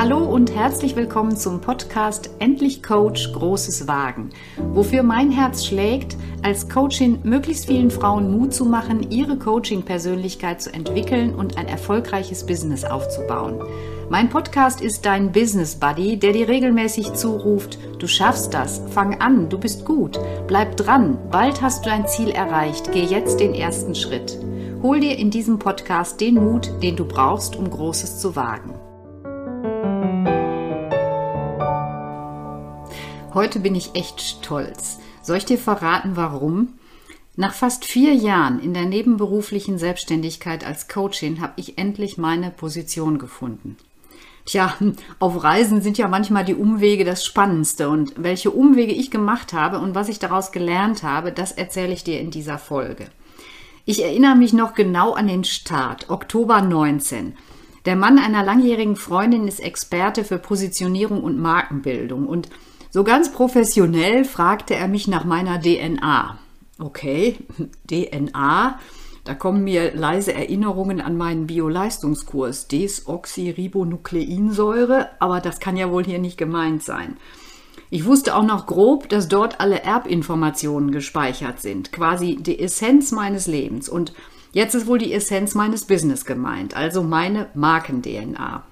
Hallo und herzlich willkommen zum Podcast Endlich Coach Großes Wagen, wofür mein Herz schlägt, als Coachin möglichst vielen Frauen Mut zu machen, ihre Coaching-Persönlichkeit zu entwickeln und ein erfolgreiches Business aufzubauen. Mein Podcast ist dein Business Buddy, der dir regelmäßig zuruft, du schaffst das, fang an, du bist gut, bleib dran, bald hast du dein Ziel erreicht, geh jetzt den ersten Schritt. Hol dir in diesem Podcast den Mut, den du brauchst, um Großes zu wagen. Heute bin ich echt stolz. Soll ich dir verraten, warum? Nach fast vier Jahren in der nebenberuflichen Selbstständigkeit als Coachin habe ich endlich meine Position gefunden. Tja, auf Reisen sind ja manchmal die Umwege das Spannendste und welche Umwege ich gemacht habe und was ich daraus gelernt habe, das erzähle ich dir in dieser Folge. Ich erinnere mich noch genau an den Start, Oktober 19. Der Mann einer langjährigen Freundin ist Experte für Positionierung und Markenbildung und so ganz professionell fragte er mich nach meiner DNA. Okay, DNA, da kommen mir leise Erinnerungen an meinen Bioleistungskurs, Desoxyribonukleinsäure, aber das kann ja wohl hier nicht gemeint sein. Ich wusste auch noch grob, dass dort alle Erbinformationen gespeichert sind, quasi die Essenz meines Lebens. Und jetzt ist wohl die Essenz meines Business gemeint, also meine Marken-DNA.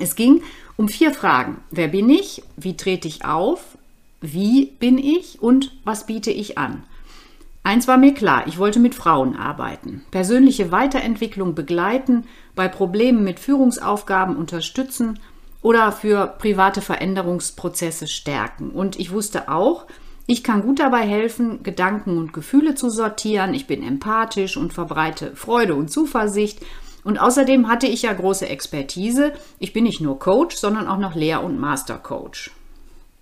Es ging um vier Fragen. Wer bin ich? Wie trete ich auf? Wie bin ich? Und was biete ich an? Eins war mir klar, ich wollte mit Frauen arbeiten, persönliche Weiterentwicklung begleiten, bei Problemen mit Führungsaufgaben unterstützen oder für private Veränderungsprozesse stärken. Und ich wusste auch, ich kann gut dabei helfen, Gedanken und Gefühle zu sortieren. Ich bin empathisch und verbreite Freude und Zuversicht. Und außerdem hatte ich ja große Expertise. Ich bin nicht nur Coach, sondern auch noch Lehr- und Mastercoach.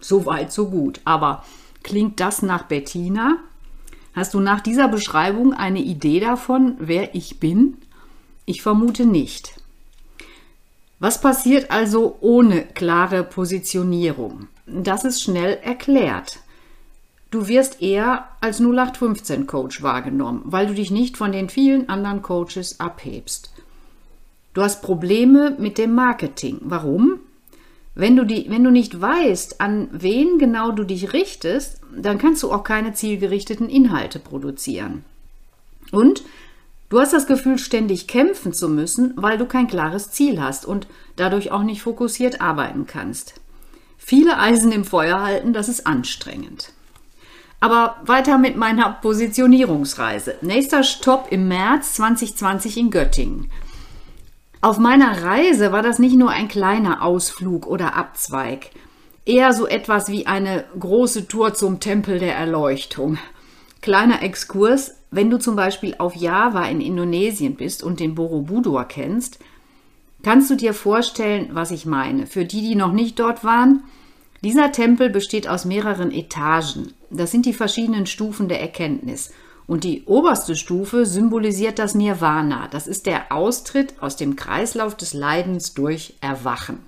So weit, so gut. Aber klingt das nach Bettina? Hast du nach dieser Beschreibung eine Idee davon, wer ich bin? Ich vermute nicht. Was passiert also ohne klare Positionierung? Das ist schnell erklärt. Du wirst eher als 0815 Coach wahrgenommen, weil du dich nicht von den vielen anderen Coaches abhebst. Du hast Probleme mit dem Marketing. Warum? Wenn du, die, wenn du nicht weißt, an wen genau du dich richtest, dann kannst du auch keine zielgerichteten Inhalte produzieren. Und du hast das Gefühl, ständig kämpfen zu müssen, weil du kein klares Ziel hast und dadurch auch nicht fokussiert arbeiten kannst. Viele Eisen im Feuer halten, das ist anstrengend. Aber weiter mit meiner Positionierungsreise. Nächster Stopp im März 2020 in Göttingen. Auf meiner Reise war das nicht nur ein kleiner Ausflug oder Abzweig, eher so etwas wie eine große Tour zum Tempel der Erleuchtung. Kleiner Exkurs, wenn du zum Beispiel auf Java in Indonesien bist und den Borobudur kennst, kannst du dir vorstellen, was ich meine. Für die, die noch nicht dort waren, dieser Tempel besteht aus mehreren Etagen. Das sind die verschiedenen Stufen der Erkenntnis. Und die oberste Stufe symbolisiert das Nirvana. Das ist der Austritt aus dem Kreislauf des Leidens durch Erwachen.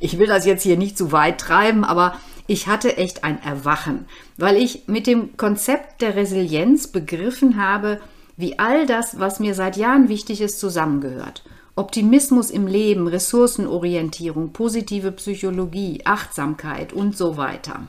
Ich will das jetzt hier nicht zu weit treiben, aber ich hatte echt ein Erwachen, weil ich mit dem Konzept der Resilienz begriffen habe, wie all das, was mir seit Jahren wichtig ist, zusammengehört. Optimismus im Leben, Ressourcenorientierung, positive Psychologie, Achtsamkeit und so weiter.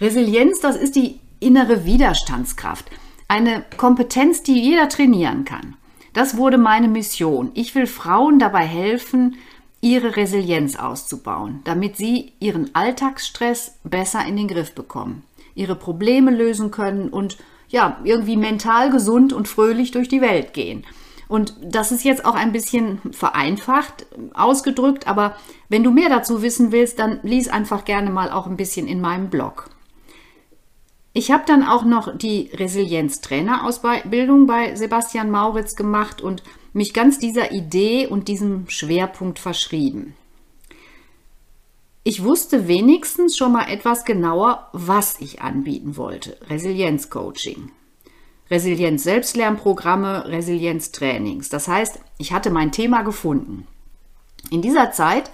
Resilienz, das ist die innere Widerstandskraft. Eine Kompetenz, die jeder trainieren kann. Das wurde meine Mission. Ich will Frauen dabei helfen, ihre Resilienz auszubauen, damit sie ihren Alltagsstress besser in den Griff bekommen, ihre Probleme lösen können und ja, irgendwie mental gesund und fröhlich durch die Welt gehen. Und das ist jetzt auch ein bisschen vereinfacht ausgedrückt, aber wenn du mehr dazu wissen willst, dann lies einfach gerne mal auch ein bisschen in meinem Blog. Ich habe dann auch noch die Resilienztrainerausbildung bei Sebastian Mauritz gemacht und mich ganz dieser Idee und diesem Schwerpunkt verschrieben. Ich wusste wenigstens schon mal etwas genauer, was ich anbieten wollte. Resilienzcoaching. Resilienz-Selbstlernprogramme, Resilienztrainings. Das heißt, ich hatte mein Thema gefunden. In dieser Zeit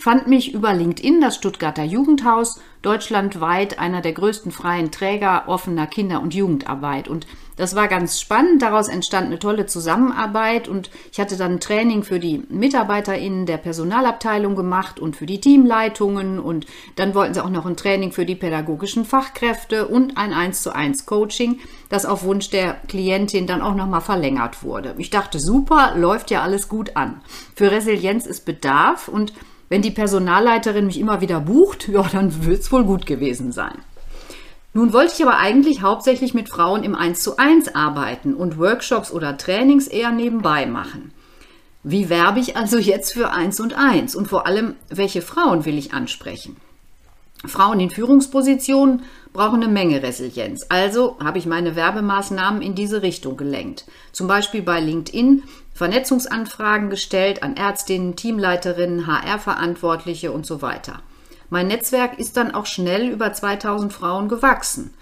fand mich über LinkedIn, das Stuttgarter Jugendhaus, deutschlandweit einer der größten freien Träger offener Kinder- und Jugendarbeit. Und das war ganz spannend. Daraus entstand eine tolle Zusammenarbeit und ich hatte dann ein Training für die MitarbeiterInnen der Personalabteilung gemacht und für die Teamleitungen und dann wollten sie auch noch ein Training für die pädagogischen Fachkräfte und ein 1 zu 1 Coaching, das auf Wunsch der Klientin dann auch nochmal verlängert wurde. Ich dachte, super, läuft ja alles gut an. Für Resilienz ist Bedarf und wenn die Personalleiterin mich immer wieder bucht, ja, dann wird es wohl gut gewesen sein. Nun wollte ich aber eigentlich hauptsächlich mit Frauen im 1 zu 1 arbeiten und Workshops oder Trainings eher nebenbei machen. Wie werbe ich also jetzt für 1 und 1 und vor allem, welche Frauen will ich ansprechen? Frauen in Führungspositionen brauchen eine Menge Resilienz. Also habe ich meine Werbemaßnahmen in diese Richtung gelenkt. Zum Beispiel bei LinkedIn Vernetzungsanfragen gestellt an Ärztinnen, Teamleiterinnen, HR-Verantwortliche und so weiter. Mein Netzwerk ist dann auch schnell über 2000 Frauen gewachsen.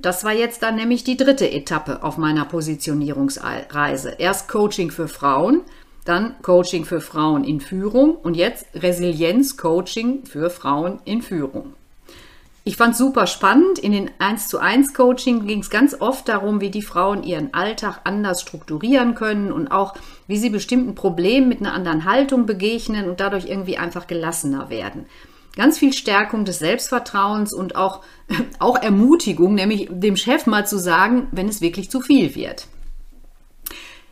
Das war jetzt dann nämlich die dritte Etappe auf meiner Positionierungsreise. Erst Coaching für Frauen, dann Coaching für Frauen in Führung und jetzt Resilienz-Coaching für Frauen in Führung. Ich fand super spannend. In den 1 zu 1 Coaching ging es ganz oft darum, wie die Frauen ihren Alltag anders strukturieren können und auch, wie sie bestimmten Problemen mit einer anderen Haltung begegnen und dadurch irgendwie einfach gelassener werden. Ganz viel Stärkung des Selbstvertrauens und auch, auch Ermutigung, nämlich dem Chef mal zu sagen, wenn es wirklich zu viel wird.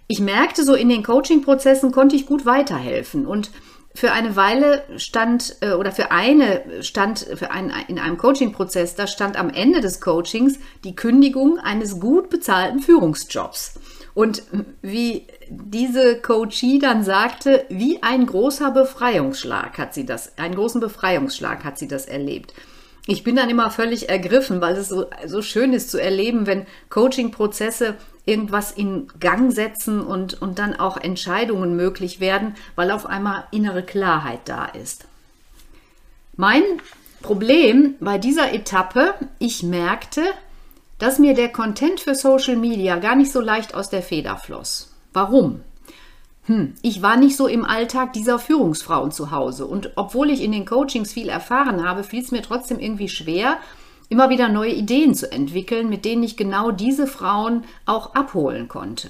Ich merkte so in den Coaching-Prozessen konnte ich gut weiterhelfen und für eine Weile stand äh, oder für eine stand für einen in einem Coaching-Prozess, da stand am Ende des Coachings die Kündigung eines gut bezahlten Führungsjobs. Und wie diese Coachie dann sagte, wie ein großer Befreiungsschlag hat sie das, einen großen Befreiungsschlag hat sie das erlebt. Ich bin dann immer völlig ergriffen, weil es so, so schön ist zu erleben, wenn Coaching-Prozesse irgendwas in Gang setzen und, und dann auch Entscheidungen möglich werden, weil auf einmal innere Klarheit da ist. Mein Problem bei dieser Etappe, ich merkte, dass mir der Content für Social Media gar nicht so leicht aus der Feder floss. Warum? Hm, ich war nicht so im Alltag dieser Führungsfrauen zu Hause und obwohl ich in den Coachings viel erfahren habe, fiel es mir trotzdem irgendwie schwer, immer wieder neue Ideen zu entwickeln, mit denen ich genau diese Frauen auch abholen konnte.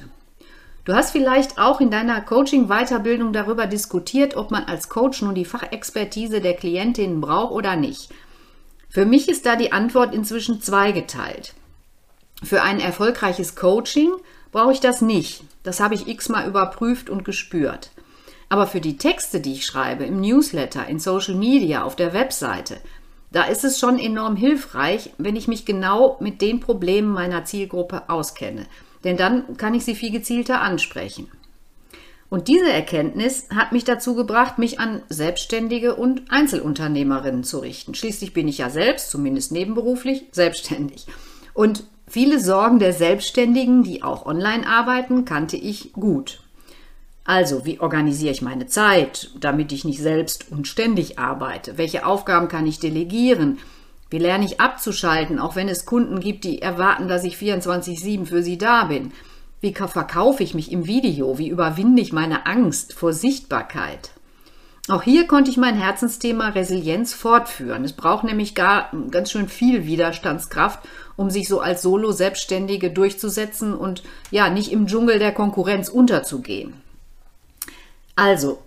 Du hast vielleicht auch in deiner Coaching-Weiterbildung darüber diskutiert, ob man als Coach nun die Fachexpertise der Klientinnen braucht oder nicht. Für mich ist da die Antwort inzwischen zweigeteilt. Für ein erfolgreiches Coaching brauche ich das nicht. Das habe ich x-mal überprüft und gespürt. Aber für die Texte, die ich schreibe, im Newsletter, in Social Media, auf der Webseite, da ist es schon enorm hilfreich, wenn ich mich genau mit den Problemen meiner Zielgruppe auskenne. Denn dann kann ich sie viel gezielter ansprechen. Und diese Erkenntnis hat mich dazu gebracht, mich an Selbstständige und Einzelunternehmerinnen zu richten. Schließlich bin ich ja selbst, zumindest nebenberuflich, selbstständig. Und viele Sorgen der Selbstständigen, die auch online arbeiten, kannte ich gut. Also, wie organisiere ich meine Zeit, damit ich nicht selbst und ständig arbeite? Welche Aufgaben kann ich delegieren? Wie lerne ich abzuschalten, auch wenn es Kunden gibt, die erwarten, dass ich 24-7 für sie da bin? Wie verkaufe ich mich im Video? Wie überwinde ich meine Angst vor Sichtbarkeit? Auch hier konnte ich mein Herzensthema Resilienz fortführen. Es braucht nämlich gar ganz schön viel Widerstandskraft, um sich so als Solo-Selbstständige durchzusetzen und ja, nicht im Dschungel der Konkurrenz unterzugehen. Also,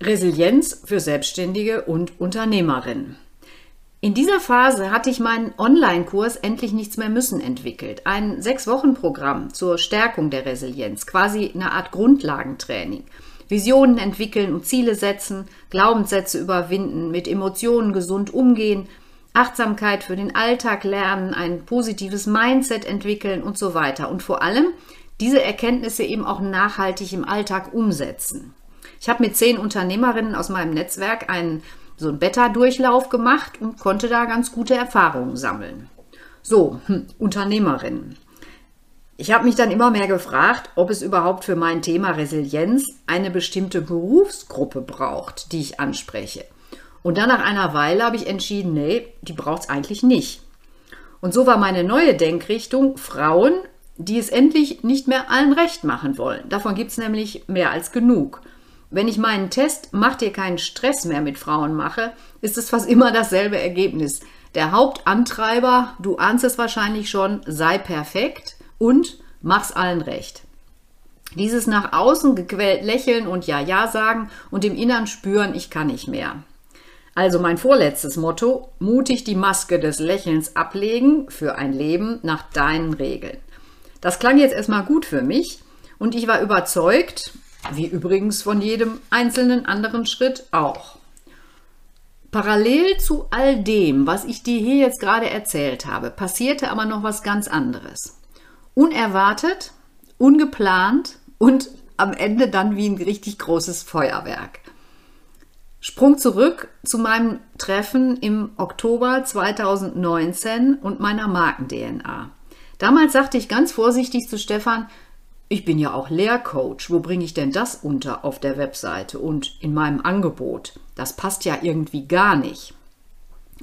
Resilienz für Selbstständige und Unternehmerinnen. In dieser Phase hatte ich meinen Online-Kurs Endlich nichts mehr müssen entwickelt. Ein Sechs-Wochen-Programm zur Stärkung der Resilienz, quasi eine Art Grundlagentraining. Visionen entwickeln und Ziele setzen, Glaubenssätze überwinden, mit Emotionen gesund umgehen, Achtsamkeit für den Alltag lernen, ein positives Mindset entwickeln und so weiter. Und vor allem diese Erkenntnisse eben auch nachhaltig im Alltag umsetzen. Ich habe mit zehn Unternehmerinnen aus meinem Netzwerk einen so einen Beta-Durchlauf gemacht und konnte da ganz gute Erfahrungen sammeln. So, hm, Unternehmerinnen. Ich habe mich dann immer mehr gefragt, ob es überhaupt für mein Thema Resilienz eine bestimmte Berufsgruppe braucht, die ich anspreche. Und dann nach einer Weile habe ich entschieden, nee, die braucht es eigentlich nicht. Und so war meine neue Denkrichtung Frauen, die es endlich nicht mehr allen recht machen wollen. Davon gibt es nämlich mehr als genug. Wenn ich meinen Test Mach dir keinen Stress mehr mit Frauen mache, ist es fast immer dasselbe Ergebnis. Der Hauptantreiber, du ahnst es wahrscheinlich schon, sei perfekt und mach's allen recht. Dieses nach außen gequält lächeln und Ja, Ja sagen und im Innern spüren, ich kann nicht mehr. Also mein vorletztes Motto, mutig die Maske des Lächelns ablegen für ein Leben nach deinen Regeln. Das klang jetzt erstmal gut für mich und ich war überzeugt, wie übrigens von jedem einzelnen anderen Schritt auch. Parallel zu all dem, was ich dir hier jetzt gerade erzählt habe, passierte aber noch was ganz anderes. Unerwartet, ungeplant und am Ende dann wie ein richtig großes Feuerwerk. Sprung zurück zu meinem Treffen im Oktober 2019 und meiner Marken-DNA. Damals sagte ich ganz vorsichtig zu Stefan, ich bin ja auch Lehrcoach. Wo bringe ich denn das unter auf der Webseite und in meinem Angebot? Das passt ja irgendwie gar nicht.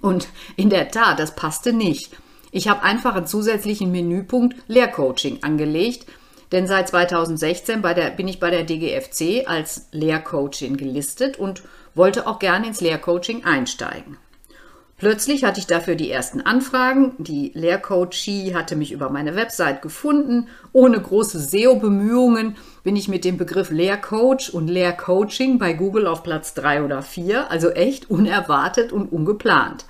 Und in der Tat, das passte nicht. Ich habe einfach einen zusätzlichen Menüpunkt Lehrcoaching angelegt, denn seit 2016 der, bin ich bei der DGFC als Lehrcoachin gelistet und wollte auch gerne ins Lehrcoaching einsteigen. Plötzlich hatte ich dafür die ersten Anfragen. Die Lehrcoachie hatte mich über meine Website gefunden. Ohne große SEO-Bemühungen bin ich mit dem Begriff Lehrcoach und Lehrcoaching bei Google auf Platz 3 oder 4, also echt unerwartet und ungeplant.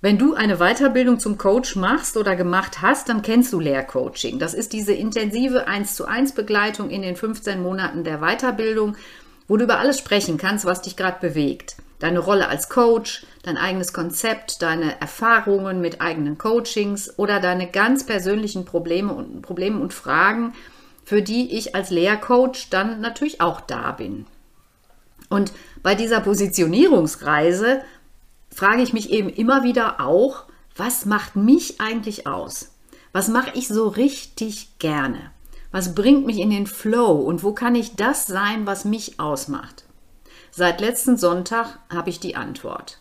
Wenn du eine Weiterbildung zum Coach machst oder gemacht hast, dann kennst du Lehrcoaching. Das ist diese intensive 1 zu 1 Begleitung in den 15 Monaten der Weiterbildung, wo du über alles sprechen kannst, was dich gerade bewegt deine Rolle als Coach, dein eigenes Konzept, deine Erfahrungen mit eigenen Coachings oder deine ganz persönlichen Probleme und, Probleme und Fragen, für die ich als Lehrcoach dann natürlich auch da bin. Und bei dieser Positionierungsreise frage ich mich eben immer wieder auch, was macht mich eigentlich aus? Was mache ich so richtig gerne? Was bringt mich in den Flow und wo kann ich das sein, was mich ausmacht? Seit letzten Sonntag habe ich die Antwort.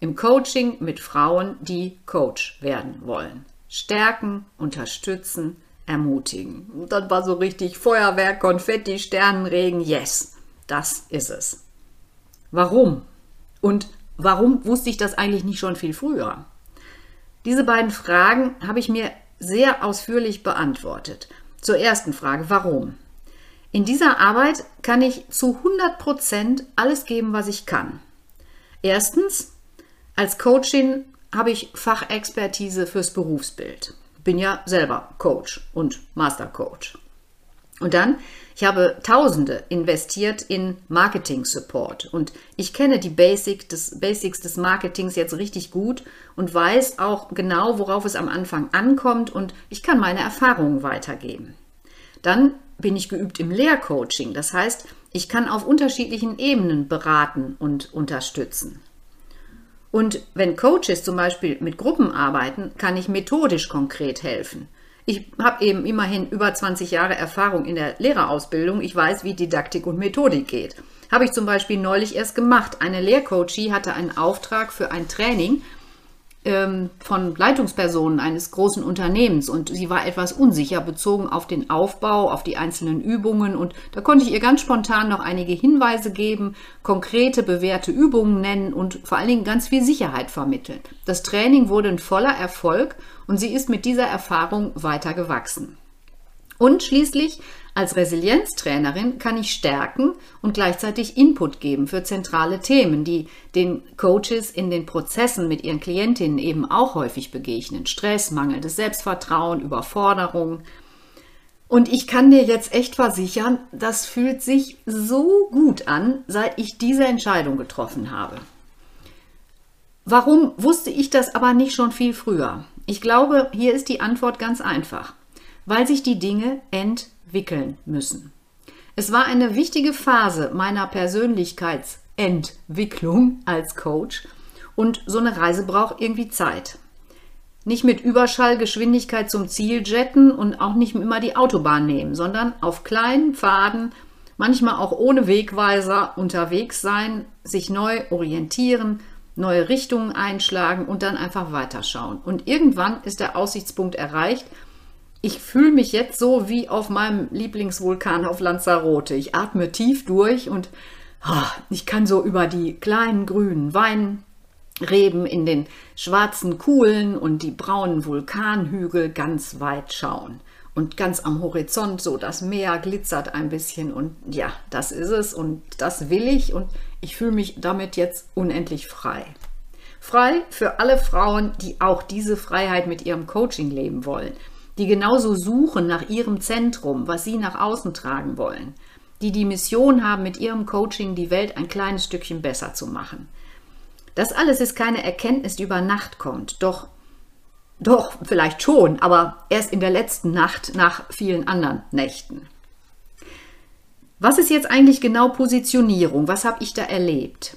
Im Coaching mit Frauen, die Coach werden wollen. Stärken, unterstützen, ermutigen. Und dann war so richtig Feuerwerk, Konfetti, Sternenregen. Yes, das ist es. Warum? Und warum wusste ich das eigentlich nicht schon viel früher? Diese beiden Fragen habe ich mir sehr ausführlich beantwortet. Zur ersten Frage, warum? In dieser Arbeit kann ich zu 100% alles geben, was ich kann. Erstens, als Coachin habe ich Fachexpertise fürs Berufsbild. Bin ja selber Coach und Mastercoach. Und dann, ich habe Tausende investiert in Marketing Support und ich kenne die Basic des, Basics des Marketings jetzt richtig gut und weiß auch genau, worauf es am Anfang ankommt und ich kann meine Erfahrungen weitergeben. Dann bin ich geübt im Lehrcoaching. Das heißt, ich kann auf unterschiedlichen Ebenen beraten und unterstützen. Und wenn Coaches zum Beispiel mit Gruppen arbeiten, kann ich methodisch konkret helfen. Ich habe eben immerhin über 20 Jahre Erfahrung in der Lehrerausbildung. Ich weiß, wie Didaktik und Methodik geht. Habe ich zum Beispiel neulich erst gemacht. Eine Lehrcoachie hatte einen Auftrag für ein Training ähm, von Leitungspersonen eines großen Unternehmens und sie war etwas unsicher bezogen auf den Aufbau, auf die einzelnen Übungen und da konnte ich ihr ganz spontan noch einige Hinweise geben, konkrete bewährte Übungen nennen und vor allen Dingen ganz viel Sicherheit vermitteln. Das Training wurde ein voller Erfolg und sie ist mit dieser Erfahrung weiter gewachsen. Und schließlich als Resilienztrainerin kann ich stärken und gleichzeitig Input geben für zentrale Themen, die den Coaches in den Prozessen mit ihren Klientinnen eben auch häufig begegnen. Stress, mangelndes Selbstvertrauen, Überforderung. Und ich kann dir jetzt echt versichern, das fühlt sich so gut an, seit ich diese Entscheidung getroffen habe. Warum wusste ich das aber nicht schon viel früher? Ich glaube, hier ist die Antwort ganz einfach. Weil sich die Dinge entwickeln müssen. Es war eine wichtige Phase meiner Persönlichkeitsentwicklung als Coach und so eine Reise braucht irgendwie Zeit. Nicht mit Überschallgeschwindigkeit zum Ziel jetten und auch nicht immer die Autobahn nehmen, sondern auf kleinen Pfaden, manchmal auch ohne Wegweiser unterwegs sein, sich neu orientieren, neue Richtungen einschlagen und dann einfach weiterschauen. Und irgendwann ist der Aussichtspunkt erreicht, ich fühle mich jetzt so wie auf meinem Lieblingsvulkan auf Lanzarote. Ich atme tief durch und oh, ich kann so über die kleinen grünen Weinreben in den schwarzen Kuhlen und die braunen Vulkanhügel ganz weit schauen. Und ganz am Horizont so das Meer glitzert ein bisschen und ja, das ist es und das will ich und ich fühle mich damit jetzt unendlich frei. Frei für alle Frauen, die auch diese Freiheit mit ihrem Coaching leben wollen die genauso suchen nach ihrem Zentrum, was sie nach außen tragen wollen, die die Mission haben, mit ihrem Coaching die Welt ein kleines Stückchen besser zu machen. Das alles ist keine Erkenntnis, die über Nacht kommt, doch doch, vielleicht schon, aber erst in der letzten Nacht nach vielen anderen Nächten. Was ist jetzt eigentlich genau Positionierung? Was habe ich da erlebt?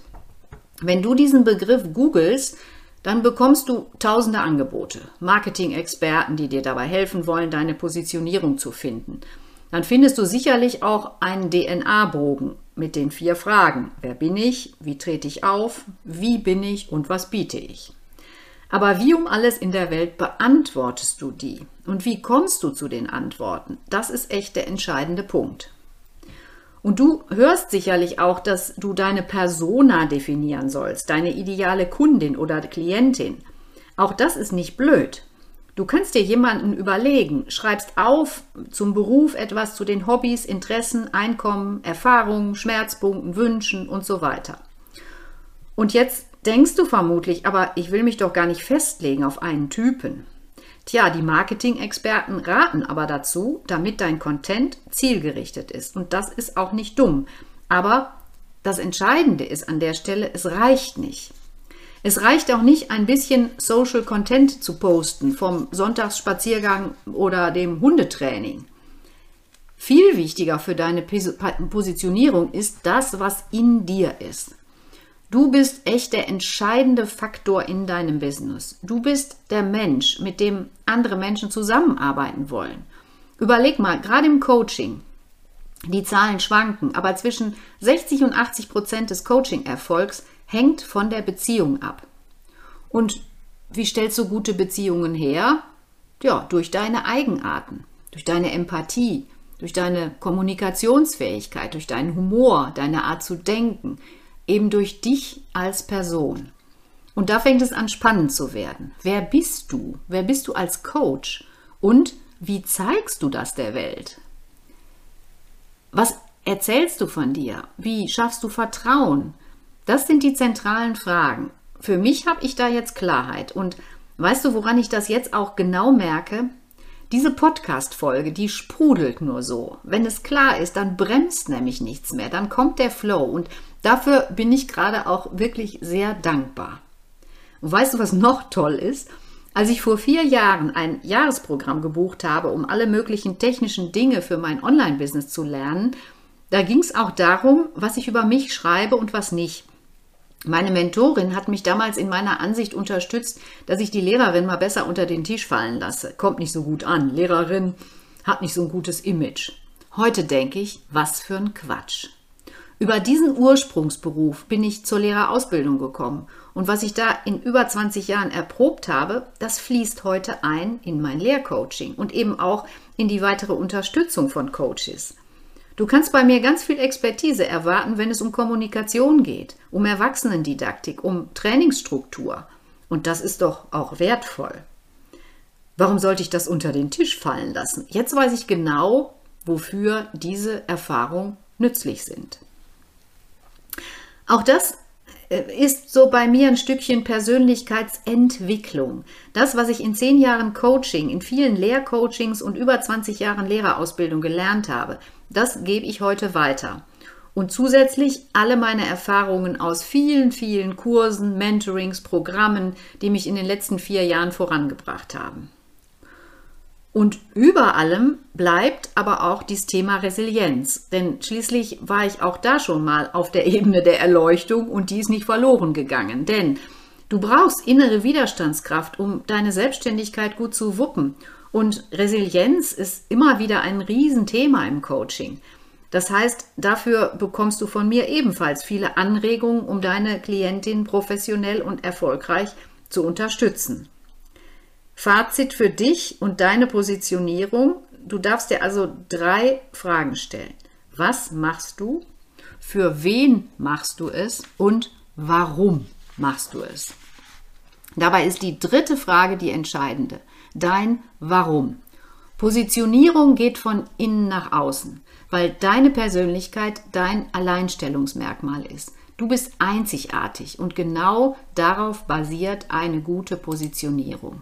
Wenn du diesen Begriff googelst, dann bekommst du tausende Angebote, Marketing-Experten, die dir dabei helfen wollen, deine Positionierung zu finden. Dann findest du sicherlich auch einen DNA-Bogen mit den vier Fragen. Wer bin ich? Wie trete ich auf? Wie bin ich? Und was biete ich? Aber wie um alles in der Welt beantwortest du die? Und wie kommst du zu den Antworten? Das ist echt der entscheidende Punkt. Und du hörst sicherlich auch, dass du deine Persona definieren sollst, deine ideale Kundin oder Klientin. Auch das ist nicht blöd. Du kannst dir jemanden überlegen, schreibst auf zum Beruf etwas zu den Hobbys, Interessen, Einkommen, Erfahrungen, Schmerzpunkten, Wünschen und so weiter. Und jetzt denkst du vermutlich, aber ich will mich doch gar nicht festlegen auf einen Typen. Tja, die Marketing-Experten raten aber dazu, damit dein Content zielgerichtet ist. Und das ist auch nicht dumm. Aber das Entscheidende ist an der Stelle, es reicht nicht. Es reicht auch nicht, ein bisschen Social Content zu posten vom Sonntagsspaziergang oder dem Hundetraining. Viel wichtiger für deine Positionierung ist das, was in dir ist. Du bist echt der entscheidende Faktor in deinem Business. Du bist der Mensch, mit dem andere Menschen zusammenarbeiten wollen. Überleg mal, gerade im Coaching, die Zahlen schwanken, aber zwischen 60 und 80 Prozent des Coaching-Erfolgs hängt von der Beziehung ab. Und wie stellst du gute Beziehungen her? Ja, durch deine Eigenarten, durch deine Empathie, durch deine Kommunikationsfähigkeit, durch deinen Humor, deine Art zu denken, eben durch dich als Person. Und da fängt es an spannend zu werden. Wer bist du? Wer bist du als Coach? Und wie zeigst du das der Welt? Was erzählst du von dir? Wie schaffst du Vertrauen? Das sind die zentralen Fragen. Für mich habe ich da jetzt Klarheit. Und weißt du, woran ich das jetzt auch genau merke? Diese Podcast-Folge, die sprudelt nur so. Wenn es klar ist, dann bremst nämlich nichts mehr. Dann kommt der Flow. Und Dafür bin ich gerade auch wirklich sehr dankbar. Und weißt du, was noch toll ist? Als ich vor vier Jahren ein Jahresprogramm gebucht habe, um alle möglichen technischen Dinge für mein Online-Business zu lernen, da ging es auch darum, was ich über mich schreibe und was nicht. Meine Mentorin hat mich damals in meiner Ansicht unterstützt, dass ich die Lehrerin mal besser unter den Tisch fallen lasse. Kommt nicht so gut an. Lehrerin hat nicht so ein gutes Image. Heute denke ich, was für ein Quatsch. Über diesen Ursprungsberuf bin ich zur Lehrerausbildung gekommen und was ich da in über 20 Jahren erprobt habe, das fließt heute ein in mein Lehrcoaching und eben auch in die weitere Unterstützung von Coaches. Du kannst bei mir ganz viel Expertise erwarten, wenn es um Kommunikation geht, um Erwachsenendidaktik, um Trainingsstruktur. Und das ist doch auch wertvoll. Warum sollte ich das unter den Tisch fallen lassen? Jetzt weiß ich genau, wofür diese Erfahrungen nützlich sind. Auch das äh, ist so bei mir ein Stückchen Persönlichkeitsentwicklung. Das, was ich in zehn Jahren Coaching, in vielen Lehrcoachings und über 20 Jahren Lehrerausbildung gelernt habe, das gebe ich heute weiter. Und zusätzlich alle meine Erfahrungen aus vielen, vielen Kursen, Mentorings, Programmen, die mich in den letzten vier Jahren vorangebracht haben. Und über allem bleibt aber auch dieses Thema Resilienz. Denn schließlich war ich auch da schon mal auf der Ebene der Erleuchtung und die ist nicht verloren gegangen. Denn du brauchst innere Widerstandskraft, um deine Selbstständigkeit gut zu wuppen. Und Resilienz ist immer wieder ein Riesenthema im Coaching. Das heißt, dafür bekommst du von mir ebenfalls viele Anregungen, um deine Klientin professionell und erfolgreich zu unterstützen. Fazit für dich und deine Positionierung. Du darfst dir also drei Fragen stellen. Was machst du? Für wen machst du es? Und warum machst du es? Dabei ist die dritte Frage die entscheidende. Dein Warum. Positionierung geht von innen nach außen, weil deine Persönlichkeit dein Alleinstellungsmerkmal ist. Du bist einzigartig und genau darauf basiert eine gute Positionierung.